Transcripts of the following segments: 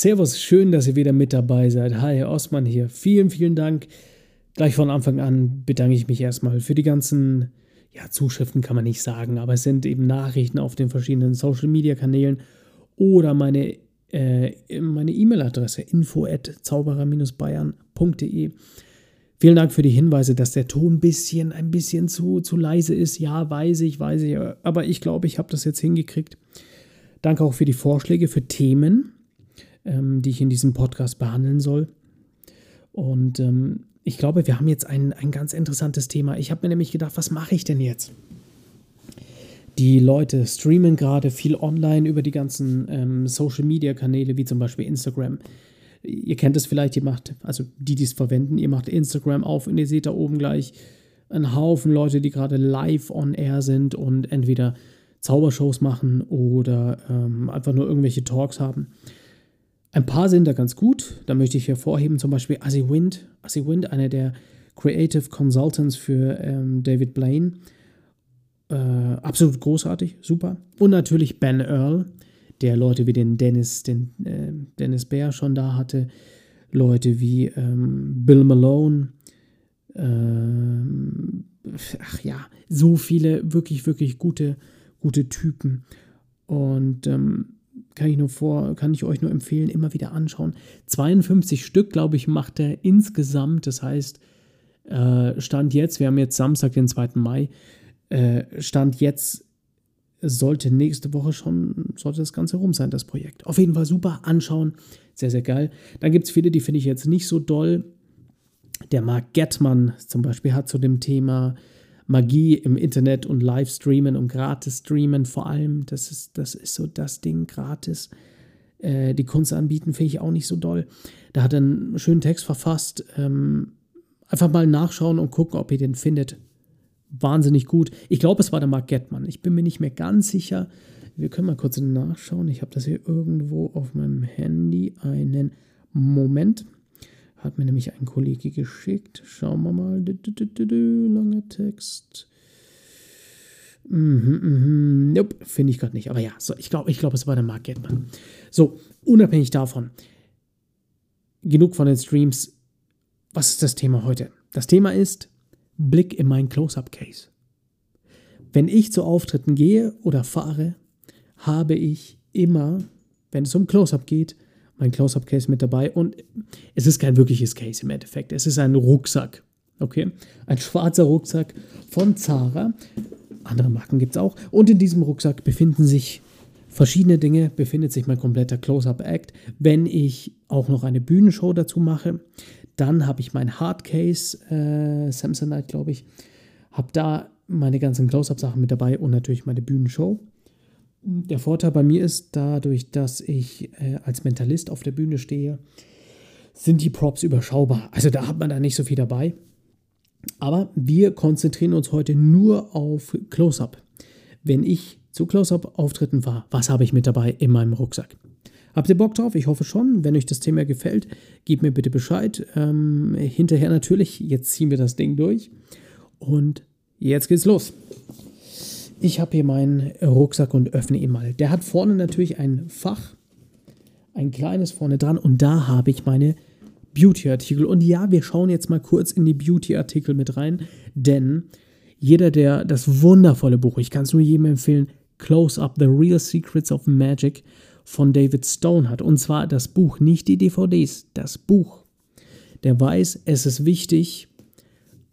Servus, schön, dass ihr wieder mit dabei seid. Hi, Osman hier. Vielen, vielen Dank. Gleich von Anfang an bedanke ich mich erstmal für die ganzen, ja, Zuschriften kann man nicht sagen, aber es sind eben Nachrichten auf den verschiedenen Social Media Kanälen oder meine äh, meine E-Mail-Adresse info at zauberer-bayern.de. Vielen Dank für die Hinweise, dass der Ton ein bisschen, ein bisschen zu, zu leise ist. Ja, weiß ich, weiß ich, aber ich glaube, ich habe das jetzt hingekriegt. Danke auch für die Vorschläge für Themen, ähm, die ich in diesem Podcast behandeln soll. Und ähm, ich glaube, wir haben jetzt ein, ein ganz interessantes Thema. Ich habe mir nämlich gedacht, was mache ich denn jetzt? Die Leute streamen gerade viel online über die ganzen ähm, Social-Media-Kanäle, wie zum Beispiel Instagram. Ihr kennt es vielleicht, ihr macht, also die, die es verwenden, ihr macht Instagram auf und ihr seht da oben gleich einen Haufen Leute, die gerade live on air sind und entweder Zaubershows machen oder ähm, einfach nur irgendwelche Talks haben. Ein paar sind da ganz gut. Da möchte ich hervorheben zum Beispiel Azzy Wind. Azzy Wind, einer der Creative Consultants für ähm, David Blaine. Äh, absolut großartig, super. Und natürlich Ben Earl, der Leute wie den Dennis, den äh, Dennis Bär schon da hatte. Leute wie ähm, Bill Malone. Ähm, ach ja, so viele wirklich, wirklich gute, gute Typen. Und ähm, kann ich nur vor, kann ich euch nur empfehlen, immer wieder anschauen. 52 Stück, glaube ich, macht er insgesamt. Das heißt, äh, Stand jetzt, wir haben jetzt Samstag, den 2. Mai, äh, Stand jetzt sollte nächste Woche schon, sollte das Ganze rum sein, das Projekt. Auf jeden Fall super, anschauen, sehr, sehr geil. Dann gibt es viele, die finde ich jetzt nicht so doll. Der Mark Gettmann zum Beispiel hat zu dem Thema Magie im Internet und Livestreamen und Gratis-Streamen vor allem, das ist, das ist so das Ding, gratis. Äh, die Kunst anbieten finde ich auch nicht so doll. Da hat er einen schönen Text verfasst. Ähm, einfach mal nachschauen und gucken, ob ihr den findet wahnsinnig gut. Ich glaube, es war der Mark Gettmann. Ich bin mir nicht mehr ganz sicher. Wir können mal kurz nachschauen. Ich habe das hier irgendwo auf meinem Handy. Einen Moment. Hat mir nämlich ein Kollege geschickt. Schauen wir mal. Langer Text. Mhm, mhm. Nope, finde ich gerade nicht. Aber ja, so, ich glaube, ich glaub, es war der Mark Gettmann. So, unabhängig davon. Genug von den Streams. Was ist das Thema heute? Das Thema ist Blick in mein Close-up-Case. Wenn ich zu Auftritten gehe oder fahre, habe ich immer, wenn es um Close-up geht, mein Close-up-Case mit dabei. Und es ist kein wirkliches Case im Endeffekt. Es ist ein Rucksack. Okay? Ein schwarzer Rucksack von Zara. Andere Marken gibt es auch. Und in diesem Rucksack befinden sich verschiedene Dinge. Befindet sich mein kompletter Close-up-Act. Wenn ich auch noch eine Bühnenshow dazu mache, dann habe ich mein Hardcase äh, Samsonite, glaube ich. Habe da meine ganzen Close-Up-Sachen mit dabei und natürlich meine Bühnenshow. Der Vorteil bei mir ist, dadurch, dass ich äh, als Mentalist auf der Bühne stehe, sind die Props überschaubar. Also da hat man da nicht so viel dabei. Aber wir konzentrieren uns heute nur auf Close-Up. Wenn ich zu Close-Up-Auftritten war, was habe ich mit dabei in meinem Rucksack? Habt ihr Bock drauf? Ich hoffe schon. Wenn euch das Thema gefällt, gebt mir bitte Bescheid. Ähm, hinterher natürlich, jetzt ziehen wir das Ding durch. Und jetzt geht's los. Ich habe hier meinen Rucksack und öffne ihn mal. Der hat vorne natürlich ein Fach, ein kleines vorne dran und da habe ich meine Beauty-Artikel. Und ja, wir schauen jetzt mal kurz in die Beauty-Artikel mit rein, denn jeder, der das wundervolle Buch, ich kann es nur jedem empfehlen, Close Up, The Real Secrets of Magic von David Stone hat. Und zwar das Buch, nicht die DVDs, das Buch. Der weiß, es ist wichtig,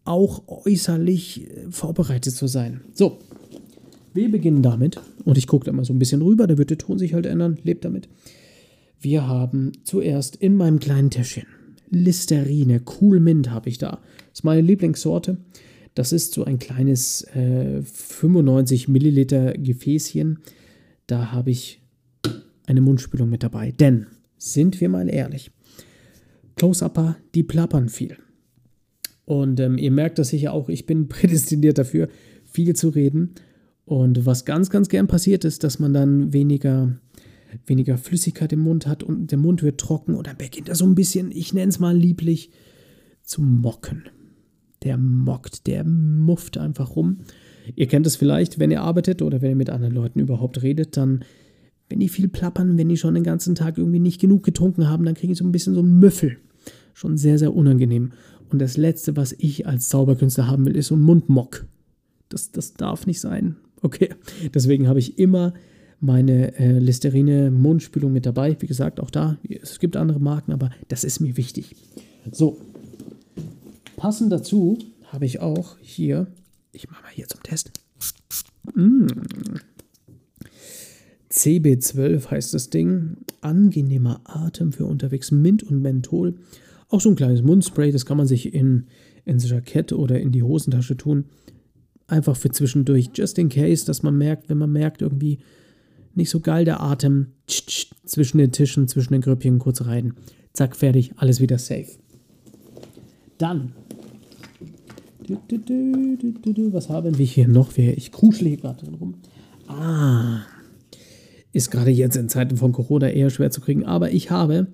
auch äußerlich äh, vorbereitet zu sein. So, wir beginnen damit. Und ich gucke da mal so ein bisschen rüber, da wird der Ton sich halt ändern, lebt damit. Wir haben zuerst in meinem kleinen Täschchen Listerine, Cool Mint habe ich da. Das ist meine Lieblingssorte. Das ist so ein kleines äh, 95 Milliliter Gefäßchen. Da habe ich eine Mundspülung mit dabei. Denn, sind wir mal ehrlich, Close-Upper, die plappern viel. Und ähm, ihr merkt das sicher auch, ich bin prädestiniert dafür, viel zu reden. Und was ganz, ganz gern passiert ist, dass man dann weniger, weniger Flüssigkeit im Mund hat und der Mund wird trocken und dann beginnt er so ein bisschen, ich nenne es mal lieblich, zu mocken. Der mockt, der mufft einfach rum. Ihr kennt es vielleicht, wenn ihr arbeitet oder wenn ihr mit anderen Leuten überhaupt redet, dann wenn die viel plappern, wenn die schon den ganzen Tag irgendwie nicht genug getrunken haben, dann kriege ich so ein bisschen so einen Müffel. Schon sehr, sehr unangenehm. Und das Letzte, was ich als Zauberkünstler haben will, ist so ein Mundmock. Das, das darf nicht sein. Okay, deswegen habe ich immer meine äh, Listerine Mundspülung mit dabei. Wie gesagt, auch da, es gibt andere Marken, aber das ist mir wichtig. So, passend dazu habe ich auch hier, ich mache mal hier zum Test. Mmh. CB12 heißt das Ding. Angenehmer Atem für unterwegs. Mint und Menthol. Auch so ein kleines Mundspray, das kann man sich in, ins Jackett oder in die Hosentasche tun. Einfach für zwischendurch, just in case, dass man merkt, wenn man merkt, irgendwie nicht so geil der Atem, tsch, tsch, zwischen den Tischen, zwischen den Grüppchen kurz rein. Zack, fertig, alles wieder safe. Dann. Was haben wir hier noch? Ich kuschle hier gerade rum. Ah. Ist gerade jetzt in Zeiten von Corona eher schwer zu kriegen, aber ich habe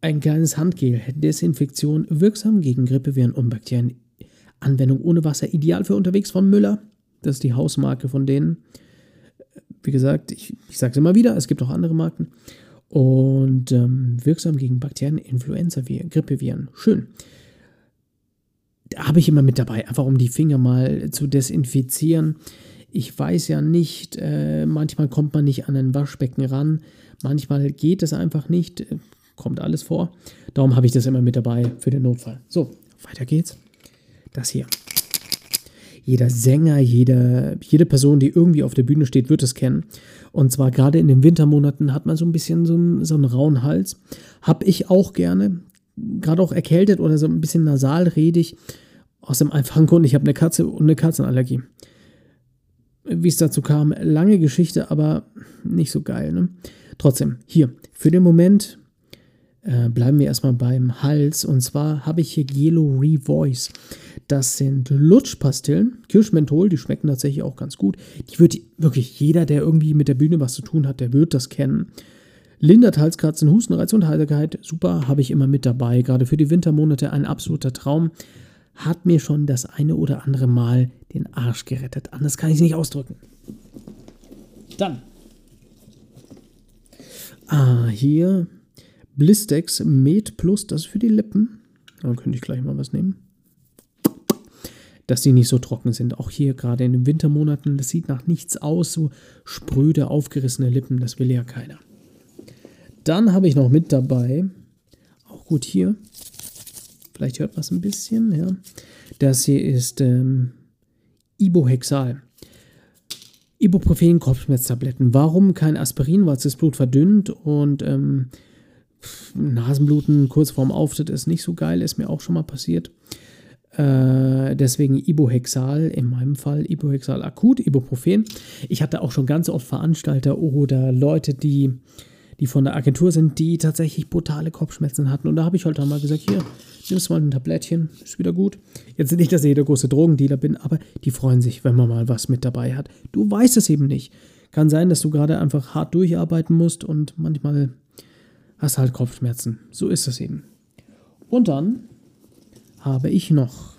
ein kleines Handgel, Desinfektion, wirksam gegen Grippeviren und Bakterien. Anwendung ohne Wasser, ideal für unterwegs von Müller. Das ist die Hausmarke von denen. Wie gesagt, ich, ich sage es immer wieder, es gibt auch andere Marken. Und ähm, wirksam gegen Bakterien, Influenza-Viren, Grippeviren. Schön. Da habe ich immer mit dabei, einfach um die Finger mal zu desinfizieren. Ich weiß ja nicht, äh, manchmal kommt man nicht an ein Waschbecken ran, manchmal geht es einfach nicht, äh, kommt alles vor. Darum habe ich das immer mit dabei für den Notfall. So, weiter geht's. Das hier. Jeder Sänger, jede, jede Person, die irgendwie auf der Bühne steht, wird es kennen. Und zwar gerade in den Wintermonaten hat man so ein bisschen so einen, so einen rauen Hals. Hab ich auch gerne. Gerade auch erkältet oder so ein bisschen nasalredig. Aus dem einfachen Grund, ich habe eine Katze und eine Katzenallergie wie es dazu kam, lange Geschichte, aber nicht so geil. Ne? Trotzdem, hier, für den Moment äh, bleiben wir erstmal beim Hals. Und zwar habe ich hier Gelo Revoice. Das sind Lutschpastillen, Kirschmenthol, die schmecken tatsächlich auch ganz gut. Die wird wirklich jeder, der irgendwie mit der Bühne was zu tun hat, der wird das kennen. Lindert Halskratzen, Hustenreiz und Heiterkeit, super, habe ich immer mit dabei. Gerade für die Wintermonate ein absoluter Traum hat mir schon das eine oder andere Mal den Arsch gerettet. Anders kann ich es nicht ausdrücken. Dann. Ah, hier Blistex Med Plus, das ist für die Lippen. Da könnte ich gleich mal was nehmen. Dass die nicht so trocken sind. Auch hier gerade in den Wintermonaten, das sieht nach nichts aus. So spröde, aufgerissene Lippen, das will ja keiner. Dann habe ich noch mit dabei, auch gut hier, Vielleicht hört man es ein bisschen, ja. Das hier ist ähm, Ibohexal. Ibuprofen Kopfschmerztabletten. Warum kein Aspirin? Weil es das Blut verdünnt und ähm, Nasenbluten kurz vorm Auftritt ist nicht so geil, ist mir auch schon mal passiert. Äh, deswegen Ibohexal, in meinem Fall Ibohexal akut, Ibuprofen. Ich hatte auch schon ganz oft Veranstalter oder Leute, die die von der Agentur sind, die tatsächlich brutale Kopfschmerzen hatten. Und da habe ich halt dann mal gesagt, hier, nimmst mal ein Tablettchen, ist wieder gut. Jetzt nicht, dass ich der große Drogendealer bin, aber die freuen sich, wenn man mal was mit dabei hat. Du weißt es eben nicht. Kann sein, dass du gerade einfach hart durcharbeiten musst und manchmal hast halt Kopfschmerzen. So ist es eben. Und dann habe ich noch.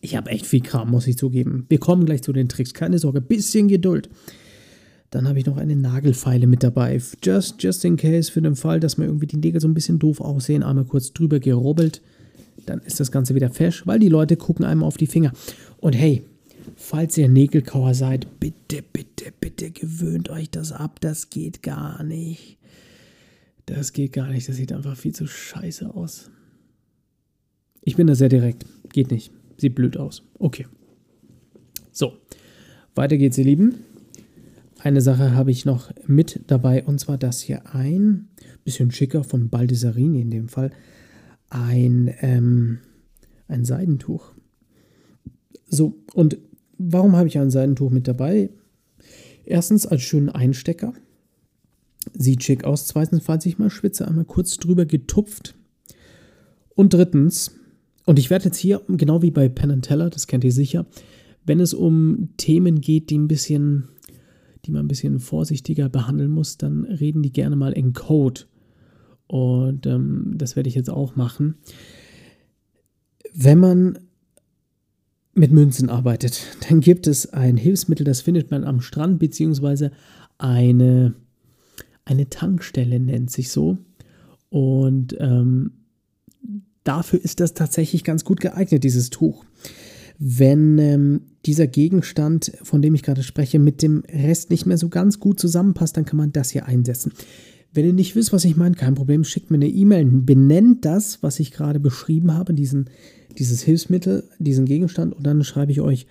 Ich habe echt viel Kram, muss ich zugeben. Wir kommen gleich zu den Tricks. Keine Sorge, bisschen Geduld. Dann habe ich noch eine Nagelfeile mit dabei. Just, just in case, für den Fall, dass mir irgendwie die Nägel so ein bisschen doof aussehen, einmal kurz drüber gerubbelt. Dann ist das Ganze wieder fesch, weil die Leute gucken einem auf die Finger. Und hey, falls ihr Nägelkauer seid, bitte, bitte, bitte gewöhnt euch das ab. Das geht gar nicht. Das geht gar nicht. Das sieht einfach viel zu scheiße aus. Ich bin da sehr direkt. Geht nicht. Sieht blöd aus. Okay. So. Weiter geht's, ihr Lieben. Eine Sache habe ich noch mit dabei und zwar das hier ein, bisschen schicker von Baldessarini in dem Fall, ein, ähm, ein Seidentuch. So, und warum habe ich ein Seidentuch mit dabei? Erstens als schönen Einstecker. Sieht schick aus. Zweitens, falls ich mal schwitze, einmal kurz drüber getupft. Und drittens, und ich werde jetzt hier, genau wie bei Penn Teller, das kennt ihr sicher, wenn es um Themen geht, die ein bisschen die man ein bisschen vorsichtiger behandeln muss, dann reden die gerne mal in Code. Und ähm, das werde ich jetzt auch machen. Wenn man mit Münzen arbeitet, dann gibt es ein Hilfsmittel, das findet man am Strand beziehungsweise eine, eine Tankstelle, nennt sich so. Und ähm, dafür ist das tatsächlich ganz gut geeignet, dieses Tuch. Wenn ähm, dieser Gegenstand, von dem ich gerade spreche, mit dem Rest nicht mehr so ganz gut zusammenpasst, dann kann man das hier einsetzen. Wenn ihr nicht wisst, was ich meine, kein Problem, schickt mir eine E-Mail, benennt das, was ich gerade beschrieben habe, diesen, dieses Hilfsmittel, diesen Gegenstand, und dann schreibe ich euch,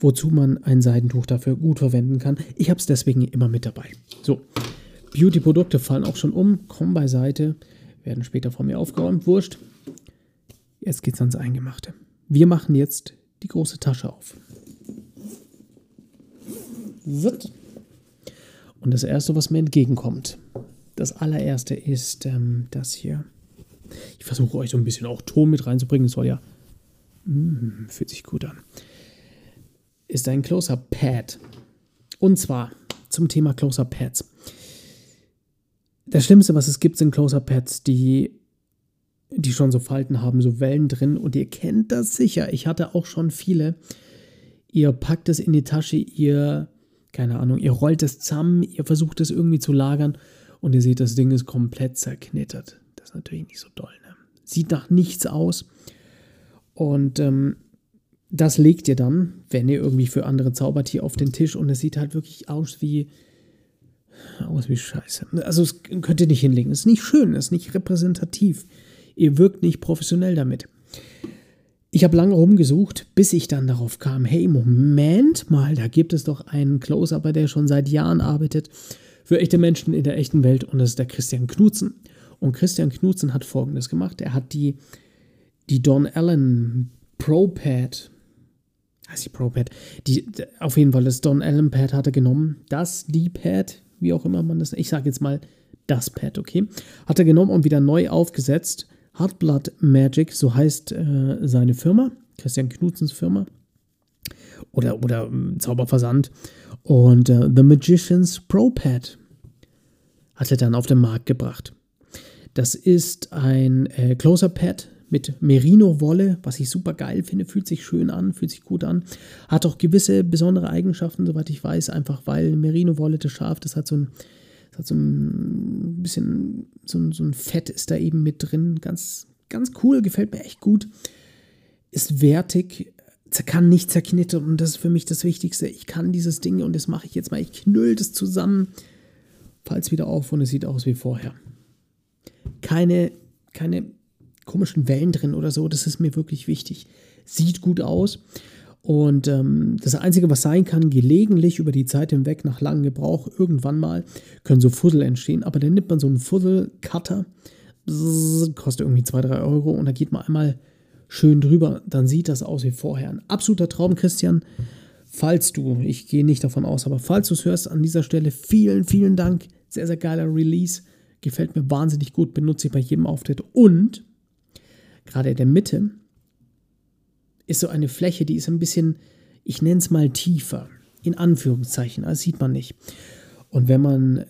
wozu man ein Seidentuch dafür gut verwenden kann. Ich habe es deswegen immer mit dabei. So, Beauty-Produkte fallen auch schon um, kommen beiseite, werden später von mir aufgeräumt, wurscht. Jetzt geht's ans Eingemachte. Wir machen jetzt die große Tasche auf. Und das erste, was mir entgegenkommt, das allererste ist ähm, das hier. Ich versuche euch so ein bisschen auch Ton mit reinzubringen. Das soll ja. Mm, fühlt sich gut an. Ist ein Close-Up-Pad. Und zwar zum Thema Close-Up-Pads. Das Schlimmste, was es gibt, sind Close-Up-Pads, die, die schon so Falten haben, so Wellen drin. Und ihr kennt das sicher. Ich hatte auch schon viele. Ihr packt es in die Tasche, ihr, keine Ahnung, ihr rollt es zusammen, ihr versucht es irgendwie zu lagern und ihr seht, das Ding ist komplett zerknittert. Das ist natürlich nicht so doll. Ne? Sieht nach nichts aus. Und ähm, das legt ihr dann, wenn ihr irgendwie für andere zaubert, hier auf den Tisch und es sieht halt wirklich aus wie aus wie Scheiße. Also es könnt ihr nicht hinlegen. Es ist nicht schön, es ist nicht repräsentativ. Ihr wirkt nicht professionell damit. Ich habe lange rumgesucht, bis ich dann darauf kam, hey, Moment mal, da gibt es doch einen Close-Upper, der schon seit Jahren arbeitet für echte Menschen in der echten Welt und das ist der Christian Knutzen. Und Christian Knutzen hat folgendes gemacht. Er hat die, die Don Allen ProPad, heißt die ProPad, die, auf jeden Fall das Don Allen Pad hat er genommen. Das, die Pad, wie auch immer man das, ich sage jetzt mal das Pad, okay, hat er genommen und wieder neu aufgesetzt. Heartblood Magic, so heißt äh, seine Firma, Christian Knutzens Firma. Oder, oder äh, Zauberversand. Und äh, The Magician's Pro Pad hat er dann auf den Markt gebracht. Das ist ein äh, Closer-Pad mit Merino-Wolle, was ich super geil finde, fühlt sich schön an, fühlt sich gut an. Hat auch gewisse besondere Eigenschaften, soweit ich weiß, einfach weil Merino-Wolle das scharf, das hat so ein, das hat so ein bisschen, so ein, so ein Fett ist da eben mit drin. Ganz, ganz cool, gefällt mir echt gut. Ist wertig, kann nicht zerknittern und das ist für mich das Wichtigste. Ich kann dieses Ding und das mache ich jetzt mal. Ich knüll das zusammen, falls wieder auf und es sieht aus wie vorher. Keine, keine komischen Wellen drin oder so, das ist mir wirklich wichtig. Sieht gut aus. Und ähm, das Einzige, was sein kann, gelegentlich über die Zeit hinweg, nach langem Gebrauch, irgendwann mal, können so Fussel entstehen. Aber dann nimmt man so einen Fussel-Cutter, kostet irgendwie 2, 3 Euro und da geht man einmal schön drüber, dann sieht das aus wie vorher. Ein absoluter Traum, Christian. Falls du, ich gehe nicht davon aus, aber falls du es hörst, an dieser Stelle vielen, vielen Dank. Sehr, sehr geiler Release. Gefällt mir wahnsinnig gut, benutze ich bei jedem Auftritt. Und gerade in der Mitte ist so eine Fläche, die ist ein bisschen, ich nenne es mal tiefer. In Anführungszeichen, das sieht man nicht. Und wenn man,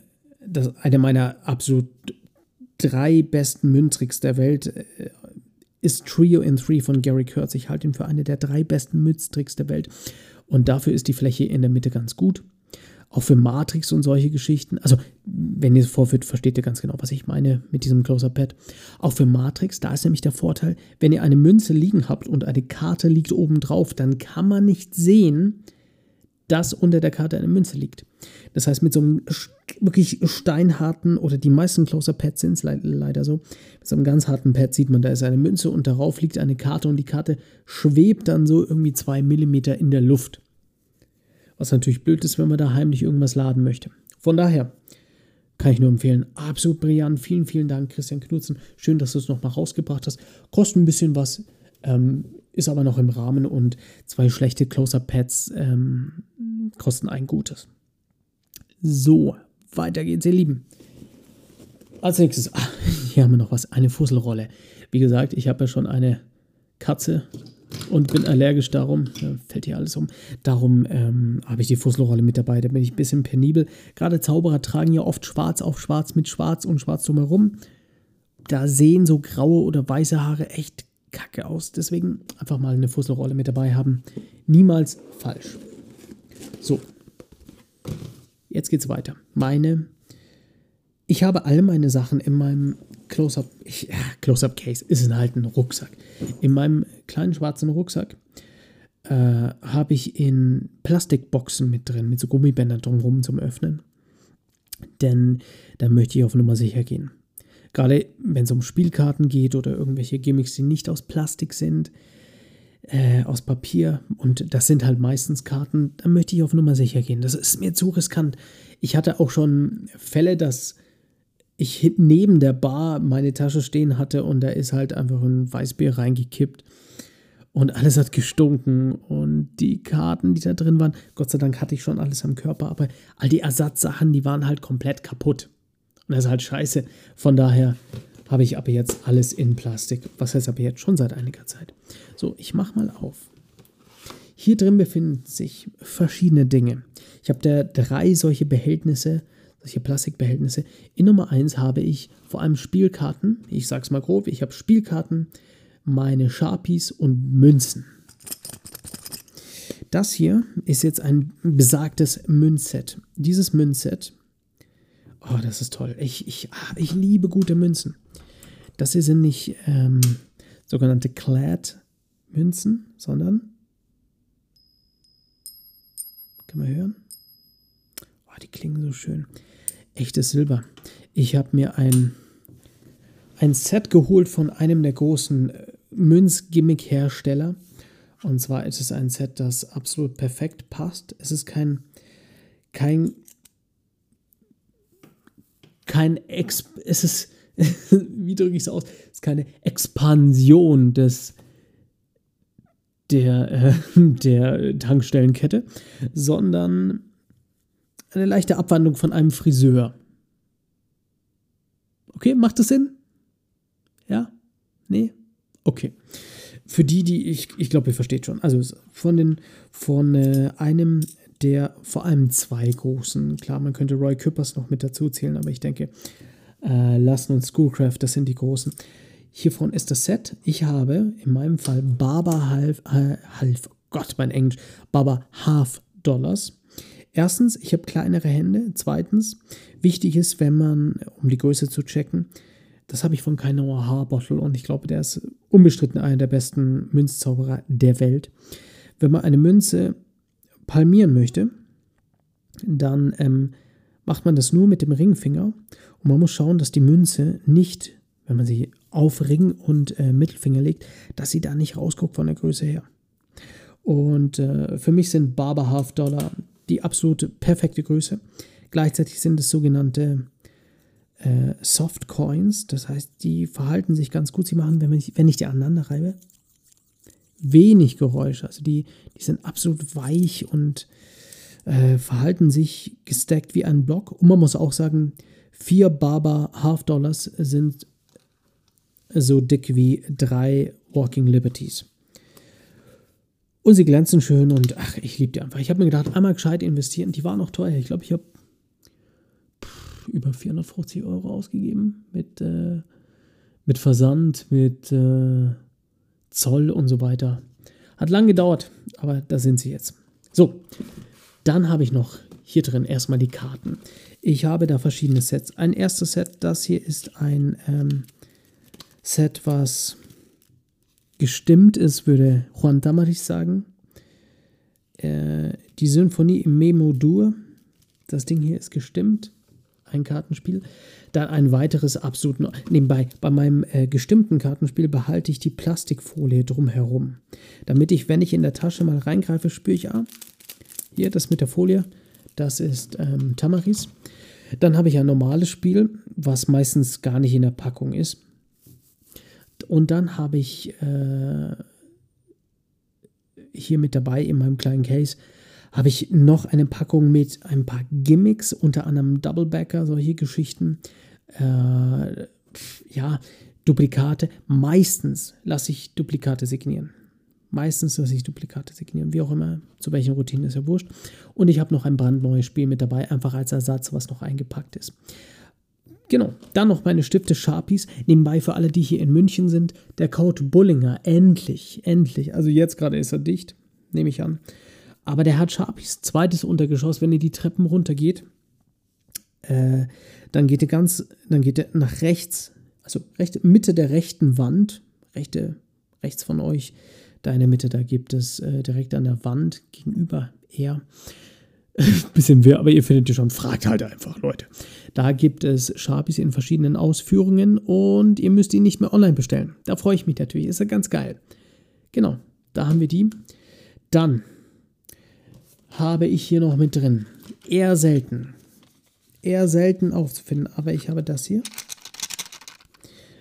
das eine meiner absolut drei besten Münztricks der Welt äh, ist Trio in Three von Gary Kurtz. Ich halte ihn für eine der drei besten Mütztricks der Welt. Und dafür ist die Fläche in der Mitte ganz gut. Auch für Matrix und solche Geschichten. Also, wenn ihr es vorführt, versteht ihr ganz genau, was ich meine mit diesem Closer-Pad. Auch für Matrix, da ist nämlich der Vorteil, wenn ihr eine Münze liegen habt und eine Karte liegt oben drauf, dann kann man nicht sehen, dass unter der Karte eine Münze liegt. Das heißt, mit so einem wirklich steinharten, oder die meisten Closer-Pads sind es le leider so, mit so einem ganz harten Pad sieht man, da ist eine Münze und darauf liegt eine Karte und die Karte schwebt dann so irgendwie zwei Millimeter in der Luft. Was natürlich blöd ist, wenn man da heimlich irgendwas laden möchte. Von daher kann ich nur empfehlen. Absolut brillant. Vielen, vielen Dank, Christian Knutzen. Schön, dass du es nochmal rausgebracht hast. Kostet ein bisschen was, ähm, ist aber noch im Rahmen und zwei schlechte Closer-Pads ähm, kosten ein gutes. So, weiter geht's, ihr Lieben. Als nächstes, ach, hier haben wir noch was, eine Fusselrolle. Wie gesagt, ich habe ja schon eine Katze und bin allergisch darum, fällt hier alles um, darum ähm, habe ich die Fusselrolle mit dabei, da bin ich ein bisschen penibel. Gerade Zauberer tragen ja oft schwarz auf schwarz mit schwarz und schwarz drumherum. Da sehen so graue oder weiße Haare echt kacke aus. Deswegen einfach mal eine Fusselrolle mit dabei haben. Niemals falsch. So, jetzt geht's weiter. Meine, ich habe all meine Sachen in meinem Close-Up, ja, Close-Up-Case ist halt ein Rucksack. In meinem kleinen schwarzen Rucksack äh, habe ich in Plastikboxen mit drin, mit so Gummibändern drumherum zum Öffnen. Denn da möchte ich auf Nummer sicher gehen. Gerade wenn es um Spielkarten geht oder irgendwelche Gimmicks, die nicht aus Plastik sind, äh, aus Papier und das sind halt meistens Karten, dann möchte ich auf Nummer sicher gehen. Das ist mir zu riskant. Ich hatte auch schon Fälle, dass ich neben der Bar meine Tasche stehen hatte und da ist halt einfach ein Weißbier reingekippt und alles hat gestunken und die Karten, die da drin waren, Gott sei Dank hatte ich schon alles am Körper, aber all die Ersatzsachen, die waren halt komplett kaputt. Und das ist halt scheiße. Von daher habe ich aber jetzt alles in Plastik. Was heißt aber jetzt schon seit einiger Zeit. So, ich mache mal auf. Hier drin befinden sich verschiedene Dinge. Ich habe da drei solche Behältnisse, solche Plastikbehältnisse. In Nummer 1 habe ich vor allem Spielkarten. Ich sage es mal grob, ich habe Spielkarten, meine Sharpies und Münzen. Das hier ist jetzt ein besagtes Münzset. Dieses Münzset, oh, das ist toll. Ich, ich, ah, ich liebe gute Münzen. Das hier sind nicht ähm, sogenannte Clad-Münzen, sondern, kann man hören? Oh, die klingen so schön. Echtes Silber. Ich habe mir ein, ein Set geholt von einem der großen äh, Münzgimmick-Hersteller. Und zwar ist es ein Set, das absolut perfekt passt. Es ist kein, kein, kein, Ex es ist, wie drücke ich es aus? Es ist keine Expansion des, der, äh, der Tankstellenkette, sondern eine leichte Abwandlung von einem Friseur. Okay, macht das Sinn? Ja? Nee? Okay. Für die, die ich, ich glaube, ihr versteht schon. Also von, den, von äh, einem der vor allem zwei großen, klar, man könnte Roy Küppers noch mit dazu zählen, aber ich denke, äh, Lassen und Schoolcraft, das sind die großen. Hiervon ist das Set. Ich habe in meinem Fall Barber Half, äh, Half Gott, mein Englisch, Barber Half Dollars. Erstens, ich habe kleinere Hände. Zweitens, wichtig ist, wenn man, um die Größe zu checken, das habe ich von Kainoa Haarbottle und ich glaube, der ist unbestritten einer der besten Münzzauberer der Welt. Wenn man eine Münze palmieren möchte, dann ähm, macht man das nur mit dem Ringfinger und man muss schauen, dass die Münze nicht, wenn man sie auf Ring und äh, Mittelfinger legt, dass sie da nicht rausguckt von der Größe her. Und äh, für mich sind Barber Half Dollar die absolute perfekte Größe. Gleichzeitig sind es sogenannte äh, Soft Coins. Das heißt, die verhalten sich ganz gut. Sie machen, wenn, ich, wenn ich die aneinander reibe, wenig Geräusche. Also die, die sind absolut weich und äh, verhalten sich gestackt wie ein Block. Und man muss auch sagen, vier Barber Half Dollars sind so dick wie drei Walking Liberties. Und sie glänzen schön und ach, ich liebe die einfach. Ich habe mir gedacht, einmal gescheit investieren. Die waren noch teuer. Ich glaube, ich habe über 450 Euro ausgegeben mit, äh, mit Versand, mit äh, Zoll und so weiter. Hat lang gedauert, aber da sind sie jetzt. So, dann habe ich noch hier drin erstmal die Karten. Ich habe da verschiedene Sets. Ein erstes Set, das hier ist ein ähm, Set, was gestimmt ist, würde Juan Damarich sagen. Äh, die Symphonie im Memo-Dur. Das Ding hier ist gestimmt ein Kartenspiel. Dann ein weiteres absolut nebenbei. Bei meinem äh, gestimmten Kartenspiel behalte ich die Plastikfolie drumherum. Damit ich, wenn ich in der Tasche mal reingreife, spüre ich, ah, hier das mit der Folie, das ist ähm, Tamaris. Dann habe ich ein normales Spiel, was meistens gar nicht in der Packung ist. Und dann habe ich äh, hier mit dabei in meinem kleinen Case habe ich noch eine Packung mit ein paar Gimmicks, unter anderem Doublebacker, solche Geschichten. Äh, ja, Duplikate. Meistens lasse ich Duplikate signieren. Meistens lasse ich Duplikate signieren, wie auch immer, zu welchen Routinen ist ja wurscht. Und ich habe noch ein brandneues Spiel mit dabei, einfach als Ersatz, was noch eingepackt ist. Genau, dann noch meine Stifte Sharpies. Nebenbei für alle, die hier in München sind, der Code Bullinger. Endlich, endlich. Also jetzt gerade ist er dicht, nehme ich an. Aber der hat Sharpies zweites Untergeschoss, wenn ihr die Treppen runtergeht. Äh, dann geht ihr ganz, dann geht ihr nach rechts, also rechte, Mitte der rechten Wand, rechte, rechts von euch, da in der Mitte, da gibt es äh, direkt an der Wand gegenüber er. Bisschen wer, aber ihr findet ihr schon, fragt halt einfach, Leute. Da gibt es Sharpies in verschiedenen Ausführungen und ihr müsst ihn nicht mehr online bestellen. Da freue ich mich natürlich, ist ja ganz geil. Genau, da haben wir die. Dann habe ich hier noch mit drin, eher selten, eher selten aufzufinden, aber ich habe das hier.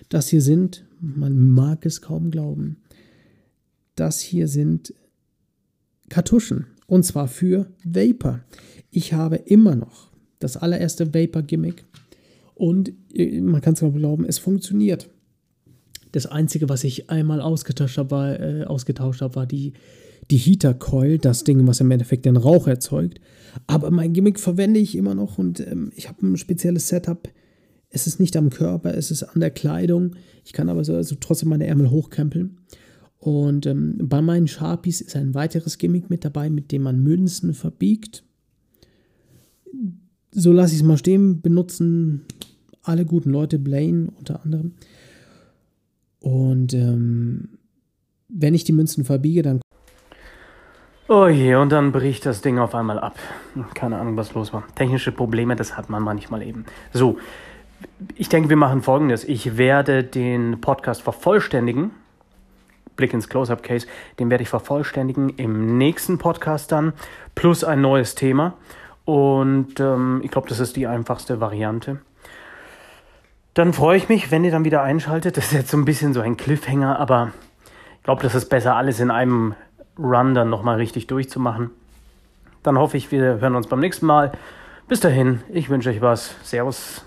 Das hier sind, man mag es kaum glauben, das hier sind Kartuschen. Und zwar für Vapor. Ich habe immer noch das allererste Vapor-Gimmick. Und äh, man kann es kaum glauben, es funktioniert. Das Einzige, was ich einmal ausgetauscht habe, war, äh, ausgetauscht habe, war die, die Heater Coil, das Ding, was im Endeffekt den Rauch erzeugt. Aber mein Gimmick verwende ich immer noch und ähm, ich habe ein spezielles Setup. Es ist nicht am Körper, es ist an der Kleidung. Ich kann aber so, also trotzdem meine Ärmel hochkrempeln. Und ähm, bei meinen Sharpies ist ein weiteres Gimmick mit dabei, mit dem man Münzen verbiegt. So lasse ich es mal stehen, benutzen alle guten Leute, Blaine unter anderem. Und ähm, wenn ich die Münzen verbiege, dann. Oh je, und dann bricht das Ding auf einmal ab. Keine Ahnung, was los war. Technische Probleme, das hat man manchmal eben. So, ich denke, wir machen folgendes. Ich werde den Podcast vervollständigen Blick ins Close-Up-Case, den werde ich vervollständigen im nächsten Podcast dann, plus ein neues Thema. Und ähm, ich glaube, das ist die einfachste Variante. Dann freue ich mich, wenn ihr dann wieder einschaltet. Das ist jetzt so ein bisschen so ein Cliffhanger, aber ich glaube, das ist besser, alles in einem Run dann nochmal richtig durchzumachen. Dann hoffe ich, wir hören uns beim nächsten Mal. Bis dahin, ich wünsche euch was. Servus.